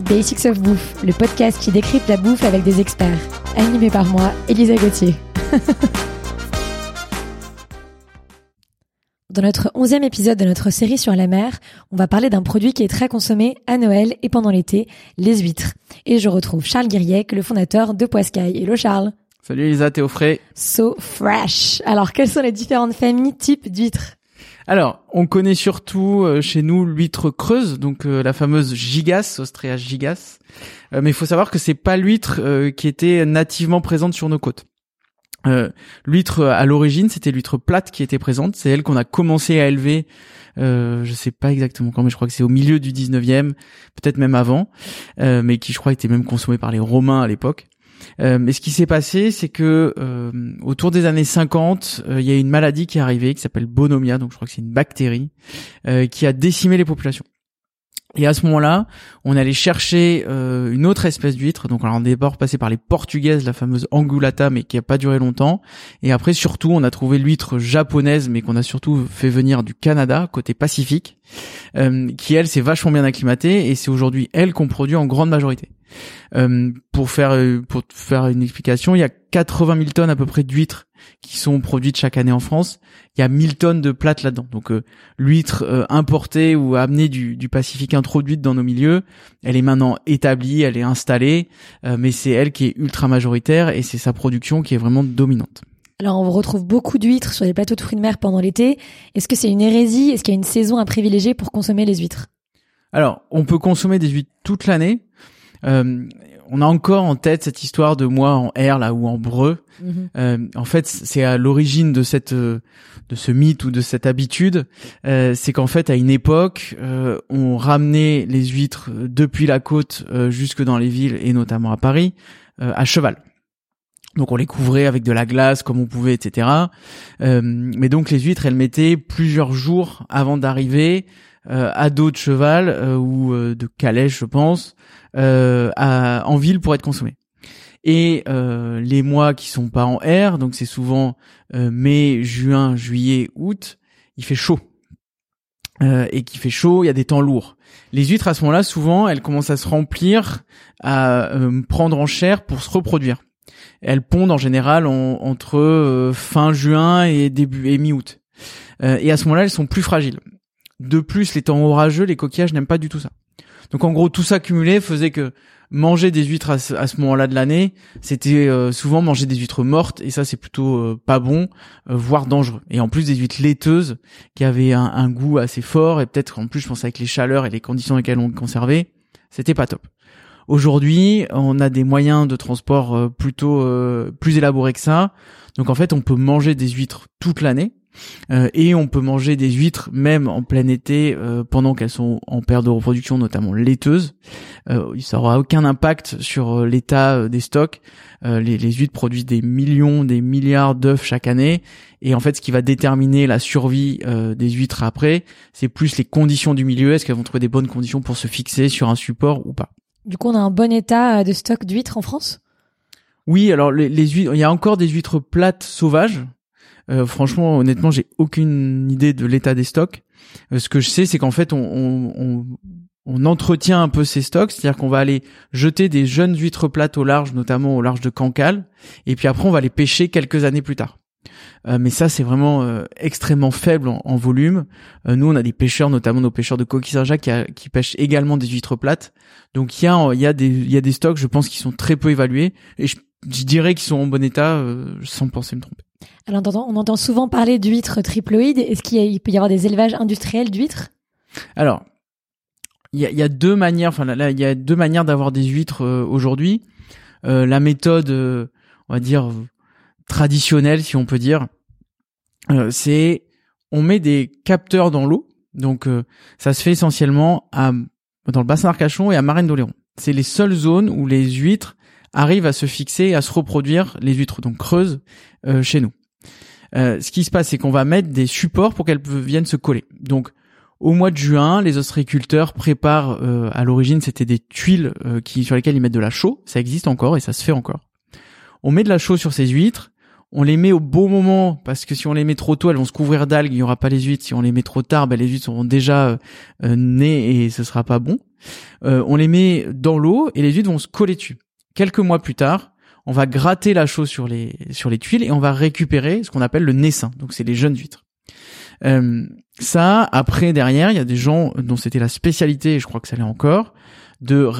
Basics of Bouffe, le podcast qui décrypte la bouffe avec des experts. Animé par moi, Elisa Gauthier. Dans notre onzième épisode de notre série sur la mer, on va parler d'un produit qui est très consommé à Noël et pendant l'été, les huîtres. Et je retrouve Charles Guiriec, le fondateur de Poiscaille. Hello Charles Salut Elisa, t'es au frais So fresh Alors, quelles sont les différentes familles types d'huîtres? Alors, on connaît surtout euh, chez nous l'huître creuse, donc euh, la fameuse gigas, Ostrea gigas. Euh, mais il faut savoir que c'est pas l'huître qui était nativement présente sur nos côtes. l'huître à l'origine, c'était l'huître plate qui était présente. C'est elle qu'on a commencé à élever. Euh, je sais pas exactement quand, mais je crois que c'est au milieu du 19e, peut-être même avant, mais qui je crois était même consommée par les Romains à l'époque. Euh, mais ce qui s'est passé, c'est que euh, autour des années 50, euh, il y a une maladie qui est arrivée qui s'appelle Bonomia, donc je crois que c'est une bactérie qui a décimé les populations. Et à ce moment-là, on allait chercher euh, une autre espèce d'huître. Donc, alors, on est d'abord passé par les portugaises, la fameuse angulata, mais qui a pas duré longtemps. Et après, surtout, on a trouvé l'huître japonaise, mais qu'on a surtout fait venir du Canada, côté Pacifique, euh, qui elle s'est vachement bien acclimatée. Et c'est aujourd'hui elle qu'on produit en grande majorité. Euh, pour faire pour faire une explication, il y a 80 000 tonnes à peu près d'huîtres qui sont produites chaque année en France. Il y a 1000 tonnes de plates là-dedans. Donc euh, l'huître euh, importée ou amenée du, du, Pacifique introduite dans nos milieux, elle est maintenant établie, elle est installée, euh, mais c'est elle qui est ultra majoritaire et c'est sa production qui est vraiment dominante. Alors on retrouve beaucoup d'huîtres sur les plateaux de fruits de mer pendant l'été. Est-ce que c'est une hérésie? Est-ce qu'il y a une saison à privilégier pour consommer les huîtres? Alors on peut consommer des huîtres toute l'année. Euh, on a encore en tête cette histoire de moi en R là ou en breu. Mhm. Euh, en fait, c'est à l'origine de cette euh, de ce mythe ou de cette habitude, euh, c'est qu'en fait à une époque, on ramenait les huîtres depuis la côte jusque dans les villes et notamment à Paris à cheval. Donc on les couvrait avec de la glace comme on pouvait, etc. mais donc les huîtres, elles mettaient plusieurs jours avant d'arriver à dos de cheval ou de calèche, je pense, euh, à, en ville pour être consommé. Et euh, les mois qui sont pas en R, donc c'est souvent euh, mai, juin, juillet, août, il fait chaud. Euh, et qui fait chaud, il y a des temps lourds. Les huîtres à ce moment-là, souvent, elles commencent à se remplir, à euh, prendre en chair pour se reproduire. Elles pondent en général entre euh, fin juin et début et mi-août. et à ce moment-là, elles sont plus fragiles. De plus, les temps orageux, les coquillages n'aiment pas du tout ça. Donc en gros, tout ça cumulé faisait que manger des huîtres à ce, moment-là de l'année, c'était euh, souvent manger des huîtres mortes et ça c'est plutôt euh, pas bon, euh, voire dangereux. Et en plus des huîtres laiteuses qui avaient un, goût assez fort et peut-être en plus je pense avec les chaleurs et les conditions dans lesquelles on conservait, c'était pas top. Aujourd'hui, on a des moyens de transport plutôt plus élaborés que ça. Donc en fait, on peut manger des huîtres toute l'année euh, et on peut manger des huîtres même en plein été euh, pendant qu'elles sont en perte de reproduction, notamment laiteuses. Euh, ça aura aucun impact sur l'état des stocks. Les, les, huîtres produisent des millions, des milliards d'œufs chaque année. Et en fait, ce qui va déterminer la survie des huîtres après, c'est plus les conditions du milieu. Est-ce qu'elles vont trouver des bonnes conditions pour se fixer sur un support ou pas? Du coup, on a un bon état de stock d'huîtres en France? Oui, alors les, les huîtres, il y a encore des huîtres plates sauvages, euh, franchement, honnêtement, j'ai aucune idée de l'état des stocks. Euh, ce que je sais, c'est qu'en fait, on, entretient un peu ces stocks, c'est-à-dire qu'on va aller jeter des jeunes huîtres plates au large, notamment au large de Cancale, et puis après, on va les pêcher quelques années plus tard. Euh, mais ça, c'est vraiment extrêmement faible en, volume. nous, on a des pêcheurs, notamment nos pêcheurs de coquille Saint-Jacques, qui, pêchent également des huîtres plates. Donc, il y a, des, stocks, je pense, qui sont très peu évalués, et je dirais qu'ils sont en bon état, sans penser me tromper. On entend, souvent parler d'huîtres triploïdes. Est-ce qu'il peut y avoir des élevages industriels d'huîtres? Alors, il y a, deux manières. Enfin, là, il y a deux manières d'avoir des huîtres euh, aujourd'hui. Euh, la méthode, euh, on va dire traditionnelle, si on peut dire, c'est on met des capteurs dans l'eau. Donc, ça se fait essentiellement dans le bassin d'Arcachon et à Marine d'Oléron. C'est les seules zones où les huîtres arrivent à se fixer, à se reproduire, les huîtres donc creuses, chez nous. Euh, ce qui se passe, c'est qu'on va mettre des supports pour qu'elles viennent se coller. Donc, au mois de juin, les ostréiculteurs préparent. Euh, à l'origine, c'était des tuiles euh, qui sur lesquelles ils mettent de la chaux. Ça existe encore et ça se fait encore. On met de la chaux sur ces huîtres. On les met au beau moment parce que si on les met trop tôt, elles vont se couvrir d'algues, il y aura pas les huîtres. Si on les met trop tard, ben, les huîtres seront déjà euh, euh, nées et ce sera pas bon. On les met dans l'eau et les huîtres vont se coller dessus. Quelques mois plus tard, on va gratter la chose sur les sur les tuiles et on va récupérer ce qu'on appelle le naissin. Donc c'est les jeunes huîtres. Euh, ça, après derrière, il y a des gens dont c'était la spécialité, et je crois que ça l'est encore, de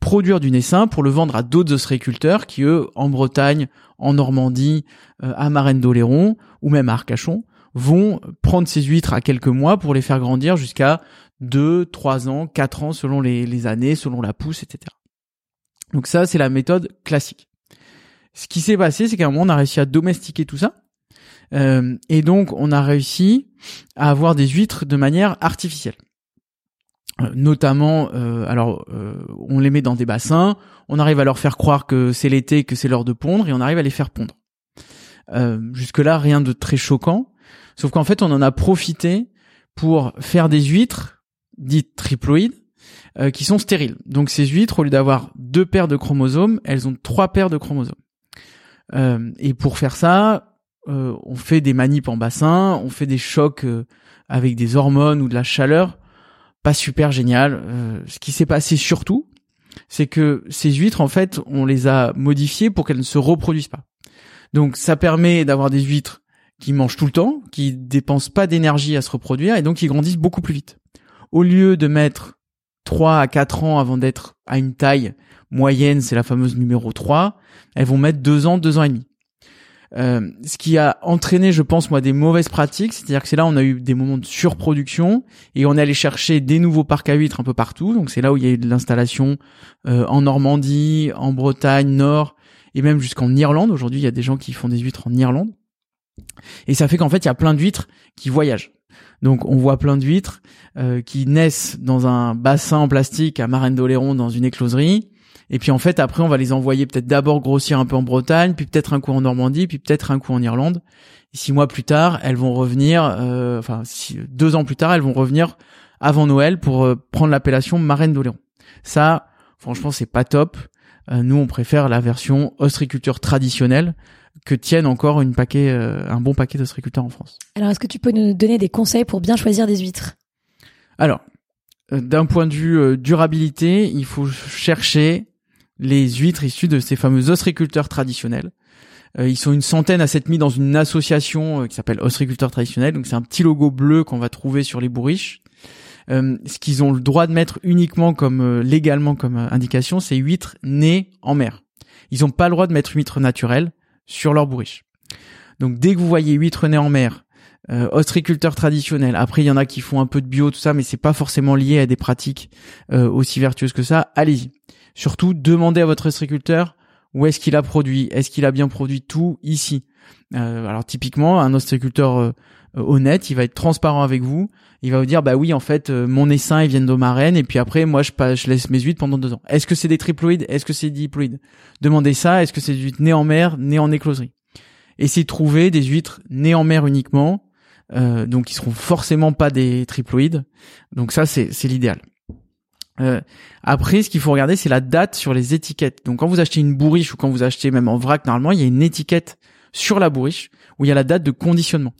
produire du naissin pour le vendre à d'autres ostréiculteurs qui eux, en Bretagne, en Normandie, euh, à Marraine d'Oléron ou même à Arcachon, vont prendre ces huîtres à quelques mois pour les faire grandir jusqu'à 2, 3 ans, 4 ans selon les, les années, selon la pousse, etc. Donc ça, c'est la méthode classique. Ce qui s'est passé, c'est qu'à un moment, on a réussi à domestiquer tout ça. Euh, et donc, on a réussi à avoir des huîtres de manière artificielle. Euh, notamment, euh, alors, on les met dans des bassins, on arrive à leur faire croire que c'est l'été, que c'est l'heure de pondre, et on arrive à les faire pondre. Jusque-là, rien de très choquant. Sauf qu'en fait, on en a profité pour faire des huîtres dites triploïdes, qui sont stériles. Donc ces huîtres, au lieu d'avoir deux paires de chromosomes, elles ont trois paires de chromosomes. Et pour faire ça, on fait des manips en bassin, on fait des chocs avec des hormones ou de la chaleur pas super génial. Euh, ce qui s'est passé surtout, c'est que ces huîtres, en fait, on les a modifiées pour qu'elles ne se reproduisent pas. Donc ça permet d'avoir des huîtres qui mangent tout le temps, qui dépensent pas d'énergie à se reproduire et donc qui grandissent beaucoup plus vite. Au lieu de mettre 3 à 4 ans avant d'être à une taille moyenne, c'est la fameuse numéro 3, elles vont mettre 2 ans, 2 ans et demi. Euh, ce qui a entraîné, je pense, moi, des mauvaises pratiques. C'est-à-dire que c'est là où on a eu des moments de surproduction et on est allé chercher des nouveaux parcs à huîtres un peu partout. Donc c'est là où il y a eu de l'installation euh, en Normandie, en Bretagne, Nord et même jusqu'en Irlande. Aujourd'hui, il y a des gens qui font des huîtres en Irlande. Et ça fait qu'en fait, il y a plein d'huîtres qui voyagent. Donc on voit plein d'huîtres euh, qui naissent dans un bassin en plastique à Marraine d'Oléron dans une écloserie et puis en fait, après, on va les envoyer peut-être d'abord grossir un peu en Bretagne, puis peut-être un coup en Normandie, puis peut-être un coup en Irlande. Six mois plus tard, elles vont revenir, euh, enfin deux ans plus tard, elles vont revenir avant Noël pour euh, prendre l'appellation Marraine d'Oléron. Ça, franchement, c'est pas top. Euh, nous, on préfère la version ostriculture traditionnelle que tiennent encore une paquet, un bon paquet d'ostriculteurs en France. Alors, est-ce que tu peux nous donner des conseils pour bien choisir des huîtres? Alors, d'un point de vue durabilité, il faut chercher les huîtres issues de ces fameux ostriculteurs traditionnels. Euh, ils sont une centaine à s'être mis dans une association euh, qui s'appelle Ostriculteurs traditionnels. Donc c'est un petit logo bleu qu'on va trouver sur les bourriches. Euh, ce qu'ils ont le droit de mettre uniquement comme légalement comme indication, c'est huîtres nées en mer. Ils n'ont pas le droit de mettre huîtres naturelles sur leur bourriche. Donc dès que vous voyez huîtres nées en mer, euh, ostriculteurs traditionnels. Après, il y en a qui font un peu de bio, tout ça, mais c'est pas forcément lié à des pratiques aussi vertueuses que ça. Allez-y. Surtout, demandez à votre ostriculteur où est-ce qu'il a produit, est-ce qu'il a bien produit tout ici? Euh, alors typiquement, un ostriculteur euh, honnête, il va être transparent avec vous. Il va vous dire bah oui en fait euh, mon essaim ils viennent d'Omarène et puis après moi je, je laisse mes huîtres pendant deux ans. Est-ce que c'est des triploïdes? Est-ce que c'est des diploïdes? Demandez ça. Est-ce que c'est des huîtres nées en mer, nées en écloserie? Essayez de trouver des huîtres nées en mer uniquement, donc ils seront forcément pas des triploïdes. Donc ça c'est l'idéal. Euh, après, ce qu'il faut regarder, c'est la date sur les étiquettes. Donc, quand vous achetez une bourriche ou quand vous achetez même en vrac, normalement, il y a une étiquette sur la bourriche où il y a la date de conditionnement.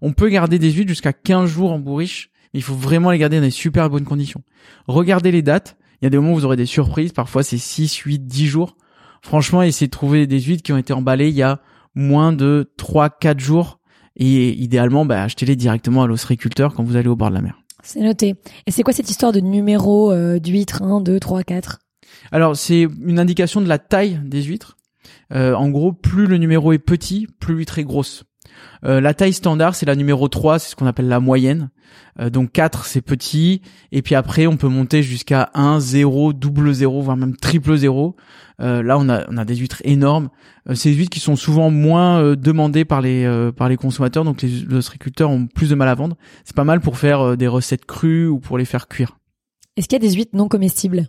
On peut garder des huîtres jusqu'à 15 jours en bourriche, mais il faut vraiment les garder dans des super bonnes conditions. Regardez les dates. Il y a des moments où vous aurez des surprises. Parfois, c'est 6, 8, 10 jours. Franchement, essayez de trouver des huîtres qui ont été emballées il y a moins de 3, 4 jours. Et idéalement, bah, achetez-les directement à l'ostréiculteur quand vous allez au bord de la mer. C'est noté. Et c'est quoi cette histoire de numéro euh, d'huîtres 1, 2, 3, 4 Alors, c'est une indication de la taille des huîtres. Euh, en gros, plus le numéro est petit, plus l'huître est grosse. Euh, la taille standard, c'est la numéro 3, c'est ce qu'on appelle la moyenne. Euh, donc 4, c'est petit. Et puis après, on peut monter jusqu'à 1, 0, double 0, voire même triple 0. Euh, là, on a, on a des huîtres énormes. Euh, c'est des huîtres qui sont souvent moins euh, demandées par les, par les consommateurs. Donc les, les ostriculteurs ont plus de mal à vendre. C'est pas mal pour faire des recettes crues ou pour les faire cuire. Est-ce qu'il y a des huîtres non comestibles?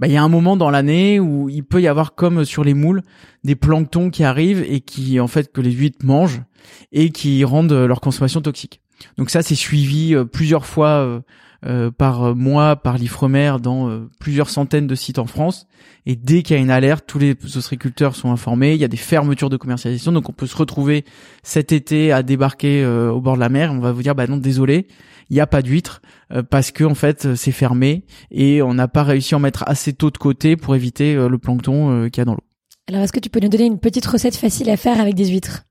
Bah, il y a un moment dans l'année où il peut y avoir comme sur les moules des planctons qui arrivent et qui en fait que les huîtres mangent et qui rendent leur consommation toxique. Donc ça c'est suivi plusieurs fois euh, par mois par l'Ifremer dans euh, plusieurs centaines de sites en France. Et dès qu'il y a une alerte, tous les ostréiculteurs sont informés. Il y a des fermetures de commercialisation, donc on peut se retrouver cet été à débarquer au bord de la mer. On va vous dire bah non désolé, il n'y a pas d'huîtres parce que en fait c'est fermé et on n'a pas réussi à en mettre assez tôt de côté pour éviter le plancton qu'il y a dans l'eau. Alors est-ce que tu peux nous donner une petite recette facile à faire avec des huîtres?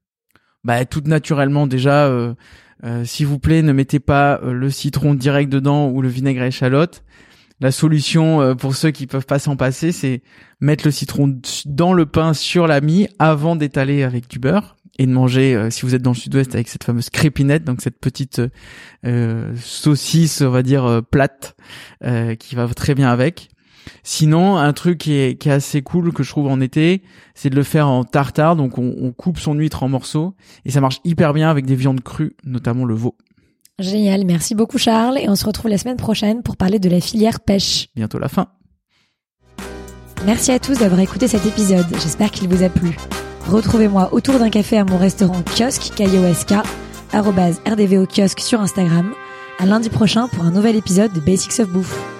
Bah tout naturellement déjà euh, s'il vous plaît, ne mettez pas euh, le citron direct dedans ou le vinaigre à échalote. La solution euh, pour ceux qui peuvent pas s'en passer, c'est mettre le citron dans le pain sur la mie avant d'étaler avec du beurre et de manger, si vous êtes dans le sud-ouest, avec cette fameuse crépinette, donc cette petite saucisse, on va dire, plate, qui va très bien avec. Sinon, un truc qui est, qui est assez cool que je trouve en été, c'est de le faire en tartare. Donc, on, on, coupe son huître en morceaux et ça marche hyper bien avec des viandes crues, notamment le veau. Génial, merci beaucoup Charles et on se retrouve la semaine prochaine pour parler de la filière pêche. Bientôt la fin. Merci à tous d'avoir écouté cet épisode. J'espère qu'il vous a plu. Retrouvez-moi autour d'un café à mon restaurant kiosque KIOSK, rdvo kiosque sur Instagram. À lundi prochain pour un nouvel épisode de Basics of Bouffe.